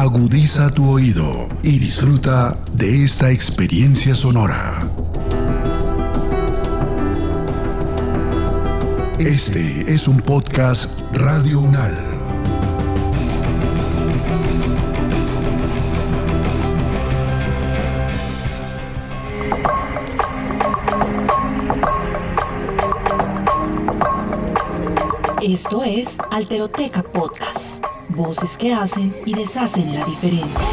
Agudiza tu oído y disfruta de esta experiencia sonora. Este es un podcast Radio Unal. Esto es Alteroteca Podcast. Voces que hacen y deshacen la diferencia.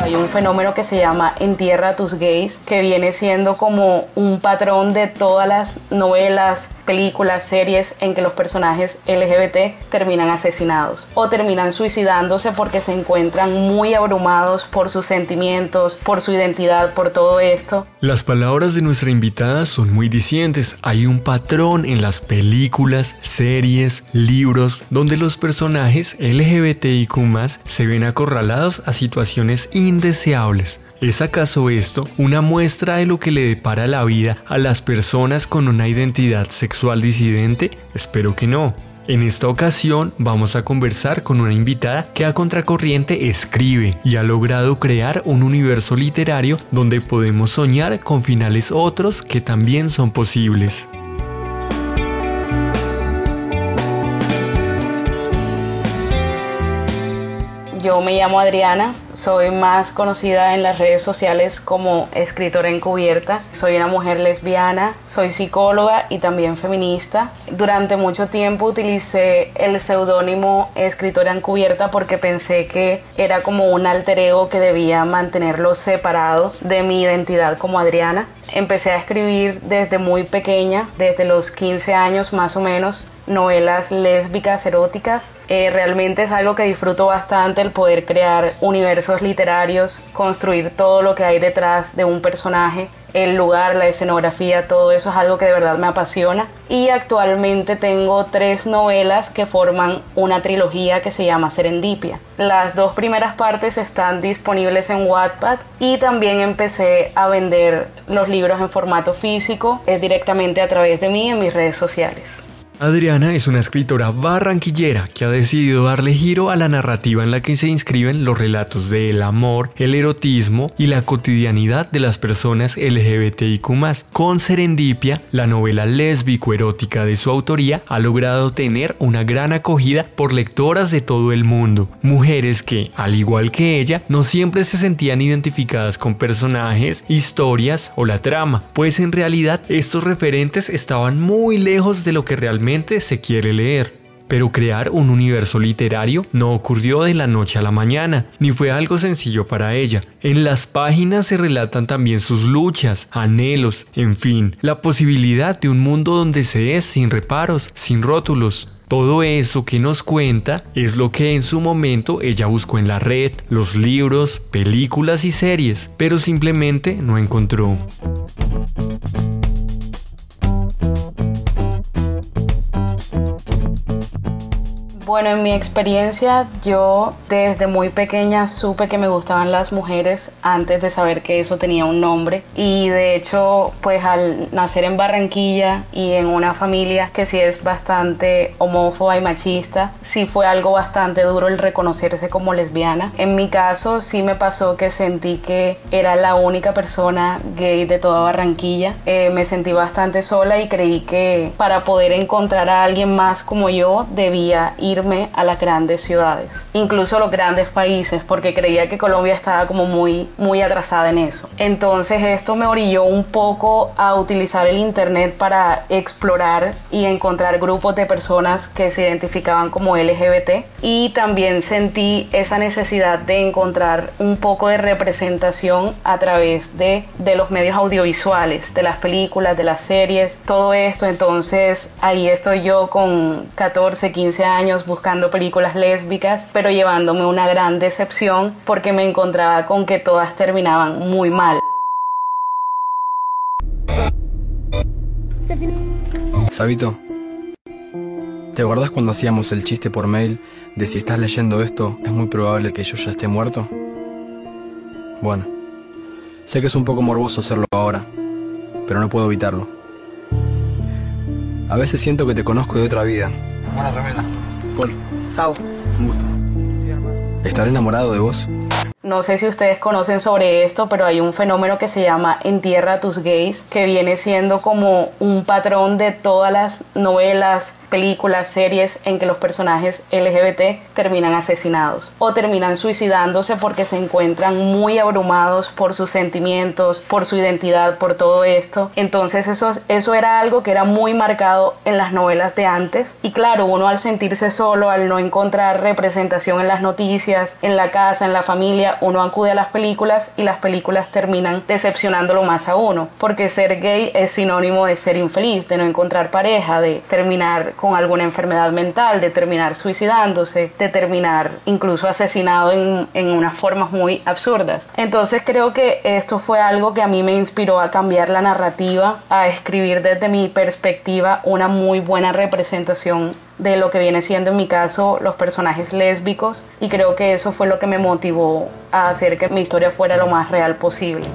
Hay un fenómeno que se llama Entierra a tus gays, que viene siendo como un patrón de todas las novelas, películas, series en que los personajes LGBT terminan asesinados o terminan suicidándose porque se encuentran muy abrumados por sus sentimientos, por su identidad, por todo esto. Las palabras de nuestra invitada son muy dicientes. Hay un patrón en las películas, series, libros, donde los personajes LGBTIQ se ven acorralados a situaciones indeseables. ¿Es acaso esto una muestra de lo que le depara la vida a las personas con una identidad sexual disidente? Espero que no. En esta ocasión vamos a conversar con una invitada que a contracorriente escribe y ha logrado crear un universo literario donde podemos soñar con finales otros que también son posibles. Yo me llamo Adriana, soy más conocida en las redes sociales como escritora encubierta. Soy una mujer lesbiana, soy psicóloga y también feminista. Durante mucho tiempo utilicé el seudónimo escritora encubierta porque pensé que era como un alter ego que debía mantenerlo separado de mi identidad como Adriana. Empecé a escribir desde muy pequeña, desde los 15 años más o menos novelas lésbicas, eróticas. Eh, realmente es algo que disfruto bastante el poder crear universos literarios, construir todo lo que hay detrás de un personaje, el lugar, la escenografía, todo eso es algo que de verdad me apasiona. Y actualmente tengo tres novelas que forman una trilogía que se llama Serendipia. Las dos primeras partes están disponibles en Wattpad y también empecé a vender los libros en formato físico, es directamente a través de mí en mis redes sociales. Adriana es una escritora barranquillera que ha decidido darle giro a la narrativa en la que se inscriben los relatos del amor, el erotismo y la cotidianidad de las personas LGBTIQ. Con Serendipia, la novela lésbico-erótica de su autoría ha logrado tener una gran acogida por lectoras de todo el mundo, mujeres que, al igual que ella, no siempre se sentían identificadas con personajes, historias o la trama, pues en realidad estos referentes estaban muy lejos de lo que realmente se quiere leer. Pero crear un universo literario no ocurrió de la noche a la mañana, ni fue algo sencillo para ella. En las páginas se relatan también sus luchas, anhelos, en fin, la posibilidad de un mundo donde se es sin reparos, sin rótulos. Todo eso que nos cuenta es lo que en su momento ella buscó en la red, los libros, películas y series, pero simplemente no encontró. Bueno, en mi experiencia yo desde muy pequeña supe que me gustaban las mujeres antes de saber que eso tenía un nombre y de hecho pues al nacer en Barranquilla y en una familia que sí es bastante homófoba y machista, sí fue algo bastante duro el reconocerse como lesbiana. En mi caso sí me pasó que sentí que era la única persona gay de toda Barranquilla. Eh, me sentí bastante sola y creí que para poder encontrar a alguien más como yo debía ir a las grandes ciudades, incluso los grandes países, porque creía que Colombia estaba como muy, muy atrasada en eso. Entonces esto me orilló un poco a utilizar el Internet para explorar y encontrar grupos de personas que se identificaban como LGBT y también sentí esa necesidad de encontrar un poco de representación a través de, de los medios audiovisuales, de las películas, de las series, todo esto. Entonces ahí estoy yo con 14, 15 años buscando películas lésbicas, pero llevándome una gran decepción porque me encontraba con que todas terminaban muy mal. Sabito, ¿te acuerdas cuando hacíamos el chiste por mail de si estás leyendo esto es muy probable que yo ya esté muerto? Bueno, sé que es un poco morboso hacerlo ahora, pero no puedo evitarlo. A veces siento que te conozco de otra vida Buena remera. Paul. Sao. Un gusto. ¿Estaré enamorado de vos? No sé si ustedes conocen sobre esto, pero hay un fenómeno que se llama Entierra a tus gays, que viene siendo como un patrón de todas las novelas, películas, series en que los personajes LGBT terminan asesinados o terminan suicidándose porque se encuentran muy abrumados por sus sentimientos, por su identidad, por todo esto. Entonces eso, eso era algo que era muy marcado en las novelas de antes y claro, uno al sentirse solo, al no encontrar representación en las noticias, en la casa, en la familia, uno acude a las películas y las películas terminan decepcionándolo más a uno porque ser gay es sinónimo de ser infeliz, de no encontrar pareja, de terminar con alguna enfermedad mental, de terminar suicidándose, de terminar incluso asesinado en, en unas formas muy absurdas. Entonces creo que esto fue algo que a mí me inspiró a cambiar la narrativa, a escribir desde mi perspectiva una muy buena representación de lo que viene siendo en mi caso los personajes lésbicos y creo que eso fue lo que me motivó a hacer que mi historia fuera lo más real posible.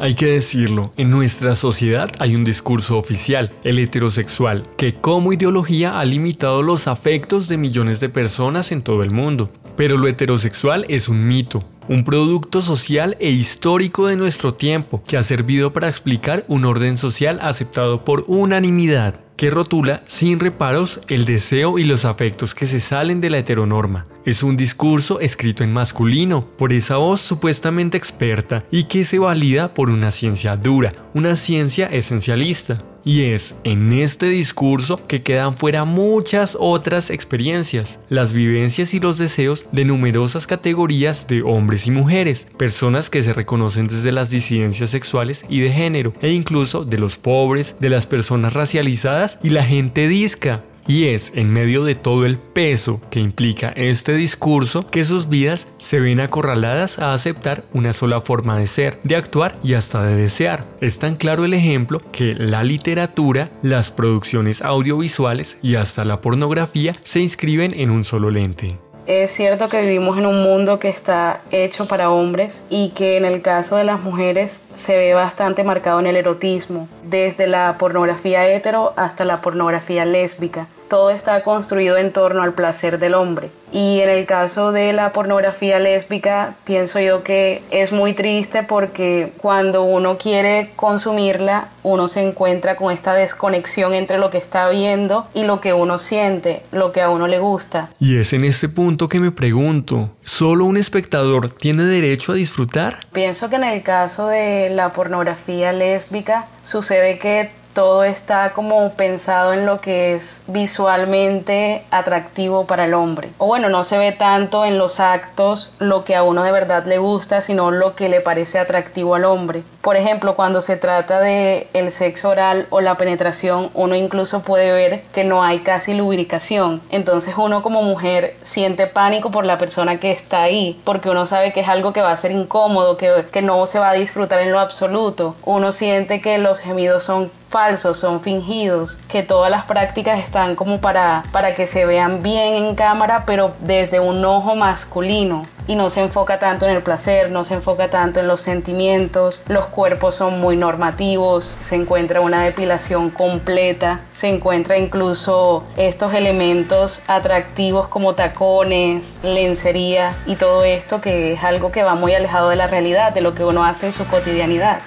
Hay que decirlo, en nuestra sociedad hay un discurso oficial, el heterosexual, que como ideología ha limitado los afectos de millones de personas en todo el mundo. Pero lo heterosexual es un mito, un producto social e histórico de nuestro tiempo que ha servido para explicar un orden social aceptado por unanimidad que rotula sin reparos el deseo y los afectos que se salen de la heteronorma. Es un discurso escrito en masculino por esa voz supuestamente experta y que se valida por una ciencia dura, una ciencia esencialista. Y es en este discurso que quedan fuera muchas otras experiencias, las vivencias y los deseos de numerosas categorías de hombres y mujeres, personas que se reconocen desde las disidencias sexuales y de género, e incluso de los pobres, de las personas racializadas y la gente disca. Y es en medio de todo el peso que implica este discurso que sus vidas se ven acorraladas a aceptar una sola forma de ser, de actuar y hasta de desear. Es tan claro el ejemplo que la literatura, las producciones audiovisuales y hasta la pornografía se inscriben en un solo lente. Es cierto que vivimos en un mundo que está hecho para hombres y que en el caso de las mujeres se ve bastante marcado en el erotismo, desde la pornografía hetero hasta la pornografía lésbica todo está construido en torno al placer del hombre. Y en el caso de la pornografía lésbica, pienso yo que es muy triste porque cuando uno quiere consumirla, uno se encuentra con esta desconexión entre lo que está viendo y lo que uno siente, lo que a uno le gusta. Y es en este punto que me pregunto, ¿solo un espectador tiene derecho a disfrutar? Pienso que en el caso de la pornografía lésbica sucede que todo está como pensado en lo que es visualmente atractivo para el hombre. O bueno, no se ve tanto en los actos lo que a uno de verdad le gusta, sino lo que le parece atractivo al hombre. Por ejemplo, cuando se trata de el sexo oral o la penetración, uno incluso puede ver que no hay casi lubricación. Entonces uno como mujer siente pánico por la persona que está ahí, porque uno sabe que es algo que va a ser incómodo, que, que no se va a disfrutar en lo absoluto. Uno siente que los gemidos son falsos, son fingidos, que todas las prácticas están como para, para que se vean bien en cámara, pero desde un ojo masculino. Y no se enfoca tanto en el placer, no se enfoca tanto en los sentimientos, los cuerpos son muy normativos, se encuentra una depilación completa, se encuentra incluso estos elementos atractivos como tacones, lencería y todo esto que es algo que va muy alejado de la realidad, de lo que uno hace en su cotidianidad.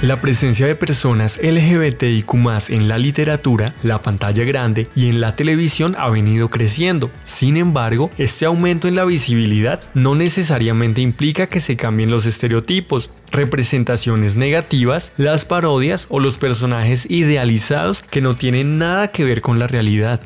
La presencia de personas LGBTIQ en la literatura, la pantalla grande y en la televisión ha venido creciendo. Sin embargo, este aumento en la visibilidad no necesariamente implica que se cambien los estereotipos, representaciones negativas, las parodias o los personajes idealizados que no tienen nada que ver con la realidad.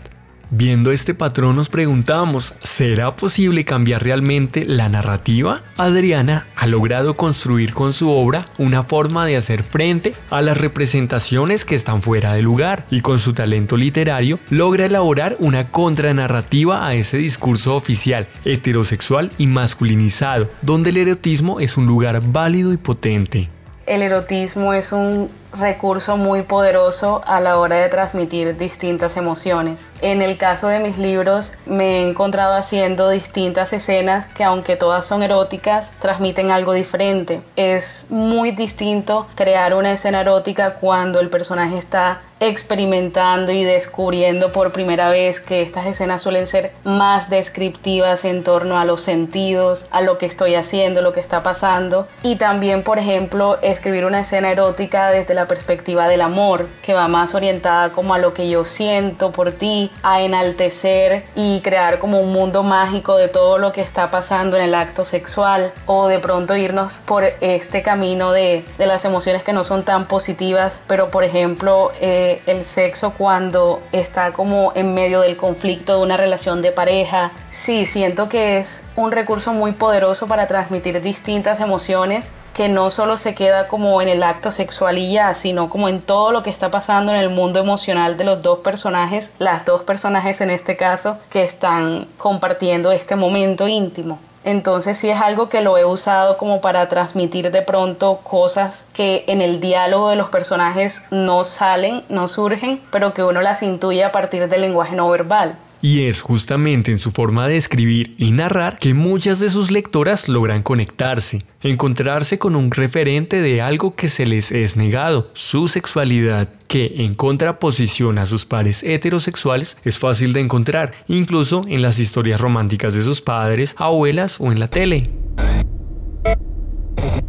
Viendo este patrón nos preguntamos, ¿será posible cambiar realmente la narrativa? Adriana ha logrado construir con su obra una forma de hacer frente a las representaciones que están fuera de lugar y con su talento literario logra elaborar una contranarrativa a ese discurso oficial, heterosexual y masculinizado, donde el erotismo es un lugar válido y potente. El erotismo es un recurso muy poderoso a la hora de transmitir distintas emociones. En el caso de mis libros me he encontrado haciendo distintas escenas que aunque todas son eróticas, transmiten algo diferente. Es muy distinto crear una escena erótica cuando el personaje está experimentando y descubriendo por primera vez que estas escenas suelen ser más descriptivas en torno a los sentidos, a lo que estoy haciendo, lo que está pasando. Y también, por ejemplo, escribir una escena erótica desde la perspectiva del amor, que va más orientada como a lo que yo siento por ti, a enaltecer y crear como un mundo mágico de todo lo que está pasando en el acto sexual o de pronto irnos por este camino de, de las emociones que no son tan positivas, pero por ejemplo, eh, el sexo cuando está como en medio del conflicto de una relación de pareja. Sí, siento que es un recurso muy poderoso para transmitir distintas emociones que no solo se queda como en el acto sexual y ya, sino como en todo lo que está pasando en el mundo emocional de los dos personajes, las dos personajes en este caso, que están compartiendo este momento íntimo. Entonces sí es algo que lo he usado como para transmitir de pronto cosas que en el diálogo de los personajes no salen, no surgen, pero que uno las intuye a partir del lenguaje no verbal. Y es justamente en su forma de escribir y narrar que muchas de sus lectoras logran conectarse, encontrarse con un referente de algo que se les es negado, su sexualidad, que en contraposición a sus pares heterosexuales es fácil de encontrar, incluso en las historias románticas de sus padres, abuelas o en la tele.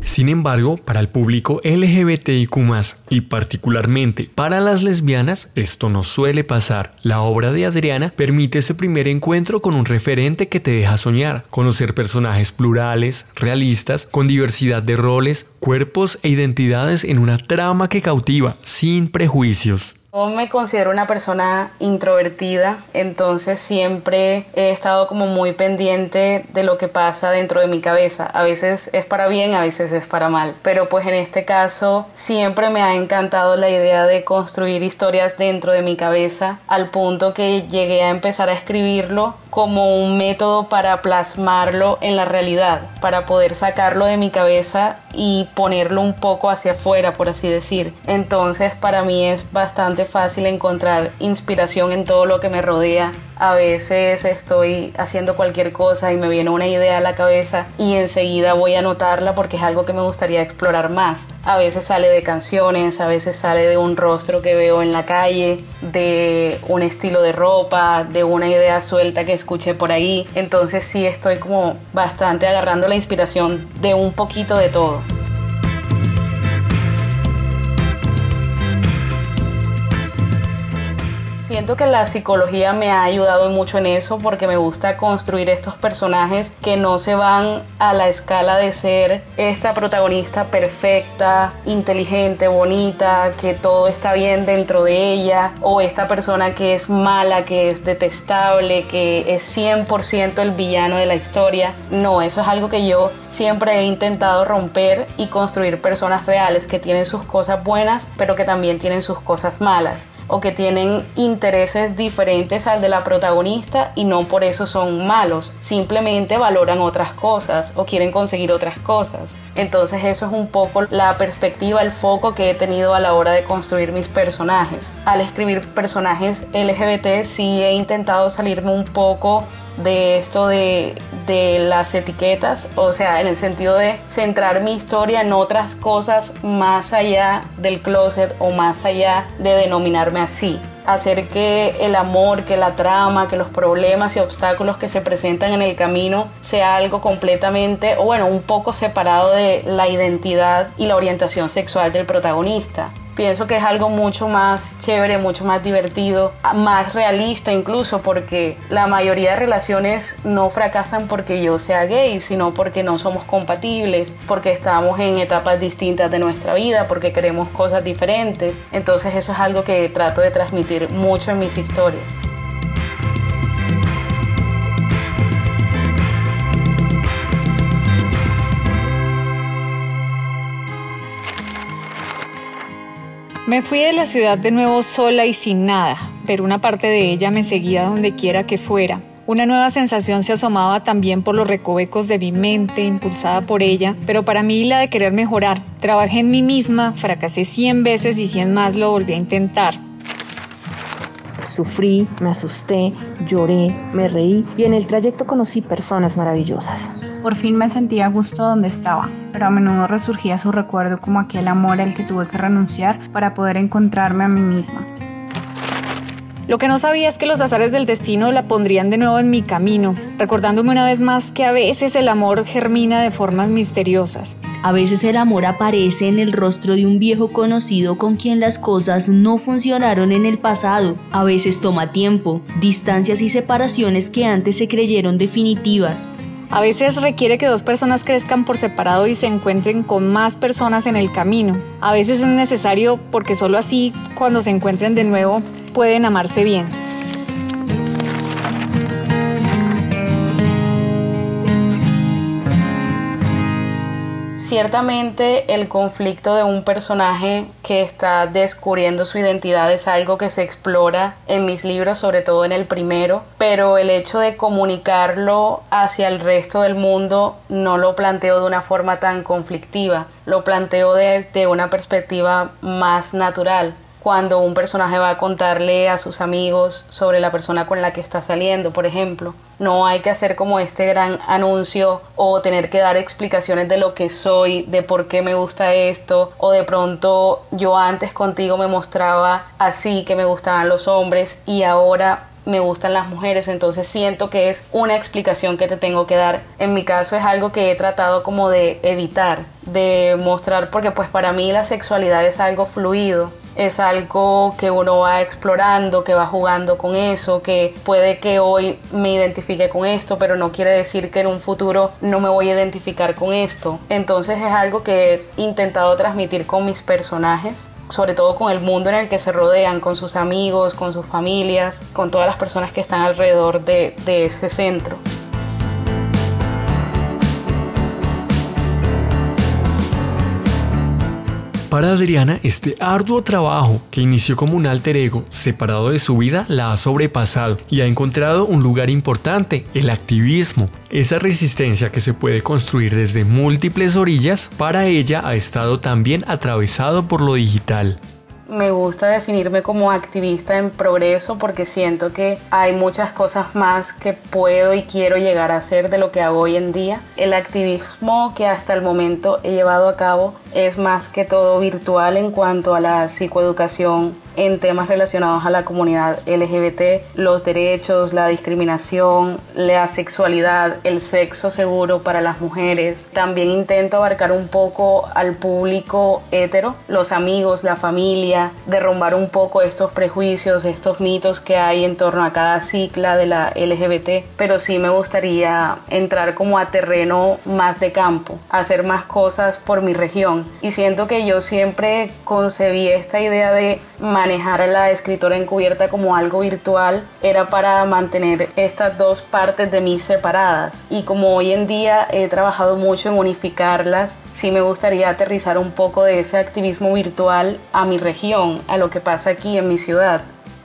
Sin embargo, para el público LGBTIQ y particularmente para las lesbianas, esto no suele pasar. La obra de Adriana permite ese primer encuentro con un referente que te deja soñar, conocer personajes plurales, realistas, con diversidad de roles, cuerpos e identidades en una trama que cautiva, sin prejuicios. Yo me considero una persona introvertida, entonces siempre he estado como muy pendiente de lo que pasa dentro de mi cabeza. A veces es para bien, a veces es para mal. Pero pues en este caso siempre me ha encantado la idea de construir historias dentro de mi cabeza al punto que llegué a empezar a escribirlo como un método para plasmarlo en la realidad, para poder sacarlo de mi cabeza y ponerlo un poco hacia afuera, por así decir. Entonces para mí es fácil encontrar inspiración en todo lo que me rodea a veces estoy haciendo cualquier cosa y me viene una idea a la cabeza y enseguida voy a anotarla porque es algo que me gustaría explorar más. A veces sale de canciones, a veces sale de un rostro que veo en la calle, de un estilo de ropa, de una idea suelta que escuché por ahí. Entonces sí estoy como bastante agarrando la inspiración de un poquito de todo. Siento que la psicología me ha ayudado mucho en eso porque me gusta construir estos personajes que no se van a la escala de ser esta protagonista perfecta, inteligente, bonita, que todo está bien dentro de ella, o esta persona que es mala, que es detestable, que es 100% el villano de la historia. No, eso es algo que yo siempre he intentado romper y construir personas reales que tienen sus cosas buenas, pero que también tienen sus cosas malas o que tienen intereses diferentes al de la protagonista y no por eso son malos, simplemente valoran otras cosas o quieren conseguir otras cosas. Entonces eso es un poco la perspectiva, el foco que he tenido a la hora de construir mis personajes. Al escribir personajes LGBT sí he intentado salirme un poco de esto de, de, las etiquetas, o sea, en el sentido de centrar mi historia en otras cosas más allá del closet o más allá de denominarme así. Hacer que el amor, que la trama, que los problemas y obstáculos que se presentan en el camino sea algo completamente, o bueno, un poco separado de la identidad y la orientación sexual del protagonista pienso que es algo mucho más chévere, mucho más divertido, más realista incluso, porque la mayoría de relaciones no fracasan porque yo sea gay, sino porque no somos compatibles, porque estamos en etapas distintas de nuestra vida, porque queremos cosas diferentes. Entonces eso es algo que trato de transmitir mucho en mis historias. Me fui de la ciudad de nuevo sola y sin nada, pero una parte de ella me seguía donde quiera que fuera. Una nueva sensación se asomaba también por los recovecos de mi mente, impulsada por ella, pero para mí la de querer mejorar. Trabajé en mí misma, fracasé 100 veces y 100 más lo volví a intentar. Sufrí, me asusté, lloré, me reí y en el trayecto conocí personas maravillosas. Por fin me sentía a gusto donde estaba, pero a menudo resurgía su recuerdo como aquel amor al que tuve que renunciar para poder encontrarme a mí misma. Lo que no sabía es que los azares del destino la pondrían de nuevo en mi camino, recordándome una vez más que a veces el amor germina de formas misteriosas. A veces el amor aparece en el rostro de un viejo conocido con quien las cosas no funcionaron en el pasado. A veces toma tiempo, distancias y separaciones que antes se creyeron definitivas. A veces requiere que dos personas crezcan por separado y se encuentren con más personas en el camino. A veces es necesario porque solo así, cuando se encuentren de nuevo, pueden amarse bien. Ciertamente el conflicto de un personaje que está descubriendo su identidad es algo que se explora en mis libros, sobre todo en el primero, pero el hecho de comunicarlo hacia el resto del mundo no lo planteo de una forma tan conflictiva, lo planteo desde una perspectiva más natural cuando un personaje va a contarle a sus amigos sobre la persona con la que está saliendo, por ejemplo. No hay que hacer como este gran anuncio o tener que dar explicaciones de lo que soy, de por qué me gusta esto, o de pronto yo antes contigo me mostraba así que me gustaban los hombres y ahora me gustan las mujeres, entonces siento que es una explicación que te tengo que dar. En mi caso es algo que he tratado como de evitar, de mostrar porque pues para mí la sexualidad es algo fluido es algo que uno va explorando, que va jugando con eso, que puede que hoy me identifique con esto, pero no quiere decir que en un futuro no me voy a identificar con esto. Entonces es algo que he intentado transmitir con mis personajes sobre todo con el mundo en el que se rodean, con sus amigos, con sus familias, con todas las personas que están alrededor de, de ese centro. Para Adriana, este arduo trabajo que inició como un alter ego separado de su vida la ha sobrepasado y ha encontrado un lugar importante, el activismo. Esa resistencia que se puede construir desde múltiples orillas, para ella ha estado también atravesado por lo digital me gusta definirme como activista en progreso porque siento que hay muchas cosas más que puedo y quiero llegar a hacer de lo que hago hoy en día. El activismo que hasta el momento he llevado a cabo es más que todo virtual en cuanto a la psicoeducación en temas relacionados a la comunidad LGBT, los derechos, la discriminación, la sexualidad, el sexo seguro para las mujeres. También intento abarcar un poco al público hetero, los amigos, la familia, derrumbar un poco estos prejuicios, estos mitos que hay en torno a cada cicla de la LGBT, pero sí me gustaría entrar como a terreno más de campo, hacer más cosas por mi región. Y siento que yo siempre concebí esta idea de manejar a la escritora encubierta como algo virtual era para mantener estas dos partes de mí separadas. Y como hoy en día he trabajado mucho en unificarlas, sí me gustaría aterrizar un poco de ese activismo virtual a mi región, a lo que pasa aquí en mi ciudad.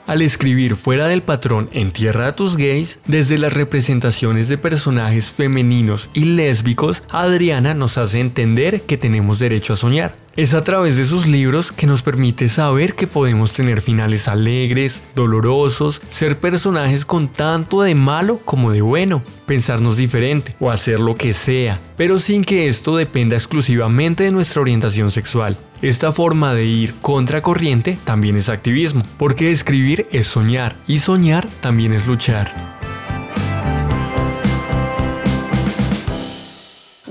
Al escribir fuera del patrón en Tierra de tus gays, desde las representaciones de personajes femeninos y lésbicos, Adriana nos hace entender que tenemos derecho a soñar. Es a través de sus libros que nos permite saber que podemos tener finales alegres, dolorosos, ser personajes con tanto de malo como de bueno, pensarnos diferente o hacer lo que sea, pero sin que esto dependa exclusivamente de nuestra orientación sexual. Esta forma de ir contracorriente también es activismo, porque escribir es soñar y soñar también es luchar.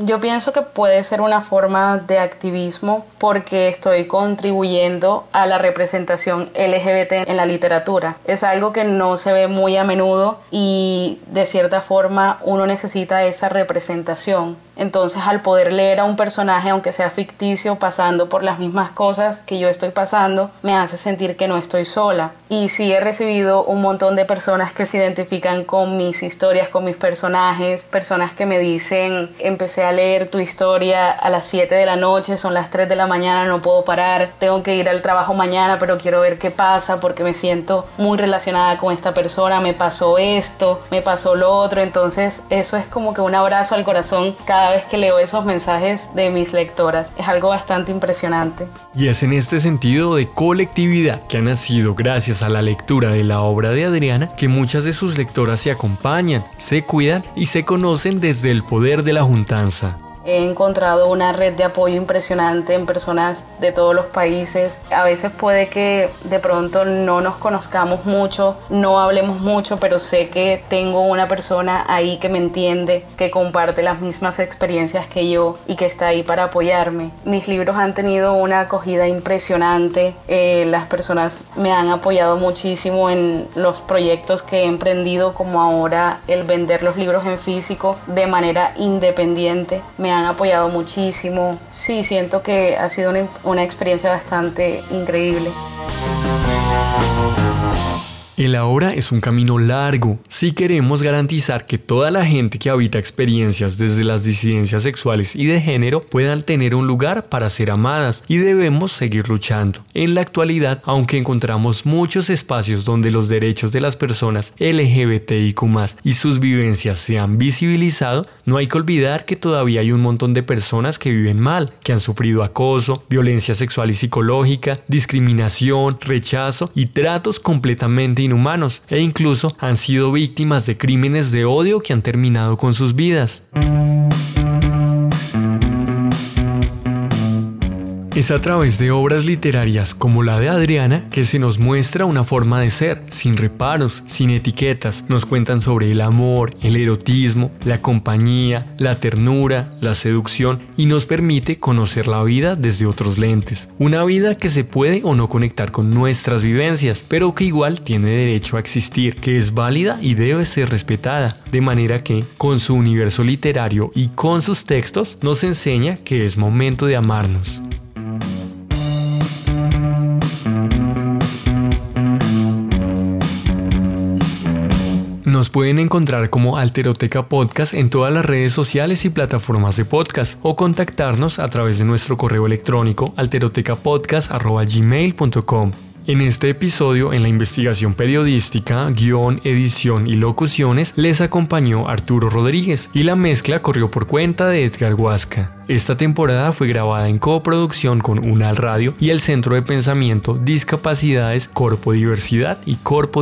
Yo pienso que puede ser una forma de activismo porque estoy contribuyendo a la representación LGBT en la literatura. Es algo que no se ve muy a menudo y de cierta forma uno necesita esa representación. Entonces al poder leer a un personaje, aunque sea ficticio, pasando por las mismas cosas que yo estoy pasando, me hace sentir que no estoy sola. Y sí he recibido un montón de personas que se identifican con mis historias, con mis personajes, personas que me dicen, empecé a leer tu historia a las 7 de la noche, son las 3 de la mañana, no puedo parar, tengo que ir al trabajo mañana, pero quiero ver qué pasa porque me siento muy relacionada con esta persona, me pasó esto, me pasó lo otro, entonces eso es como que un abrazo al corazón cada vez que leo esos mensajes de mis lectoras. Es algo bastante impresionante. Y es en este sentido de colectividad que ha nacido gracias a la lectura de la obra de Adriana que muchas de sus lectoras se acompañan, se cuidan y se conocen desde el poder de la juntanza. He encontrado una red de apoyo impresionante en personas de todos los países. A veces puede que de pronto no nos conozcamos mucho, no hablemos mucho, pero sé que tengo una persona ahí que me entiende, que comparte las mismas experiencias que yo y que está ahí para apoyarme. Mis libros han tenido una acogida impresionante. Eh, las personas me han apoyado muchísimo en los proyectos que he emprendido, como ahora el vender los libros en físico de manera independiente. Me han apoyado muchísimo. Sí, siento que ha sido una, una experiencia bastante increíble. El ahora es un camino largo si queremos garantizar que toda la gente que habita experiencias desde las disidencias sexuales y de género puedan tener un lugar para ser amadas y debemos seguir luchando. En la actualidad, aunque encontramos muchos espacios donde los derechos de las personas LGBTIQ y sus vivencias se han visibilizado, no hay que olvidar que todavía hay un montón de personas que viven mal, que han sufrido acoso, violencia sexual y psicológica, discriminación, rechazo y tratos completamente inhumanos e incluso han sido víctimas de crímenes de odio que han terminado con sus vidas. Es a través de obras literarias como la de Adriana que se nos muestra una forma de ser, sin reparos, sin etiquetas. Nos cuentan sobre el amor, el erotismo, la compañía, la ternura, la seducción y nos permite conocer la vida desde otros lentes. Una vida que se puede o no conectar con nuestras vivencias, pero que igual tiene derecho a existir, que es válida y debe ser respetada. De manera que, con su universo literario y con sus textos, nos enseña que es momento de amarnos. Nos pueden encontrar como Alteroteca Podcast en todas las redes sociales y plataformas de podcast o contactarnos a través de nuestro correo electrónico alterotecapodcast.gmail.com. En este episodio, en la investigación periodística, guion, edición y locuciones, les acompañó Arturo Rodríguez y la mezcla corrió por cuenta de Edgar Huasca. Esta temporada fue grabada en coproducción con UNAL Radio y el Centro de Pensamiento Discapacidades, Corpo Diversidad y Corpo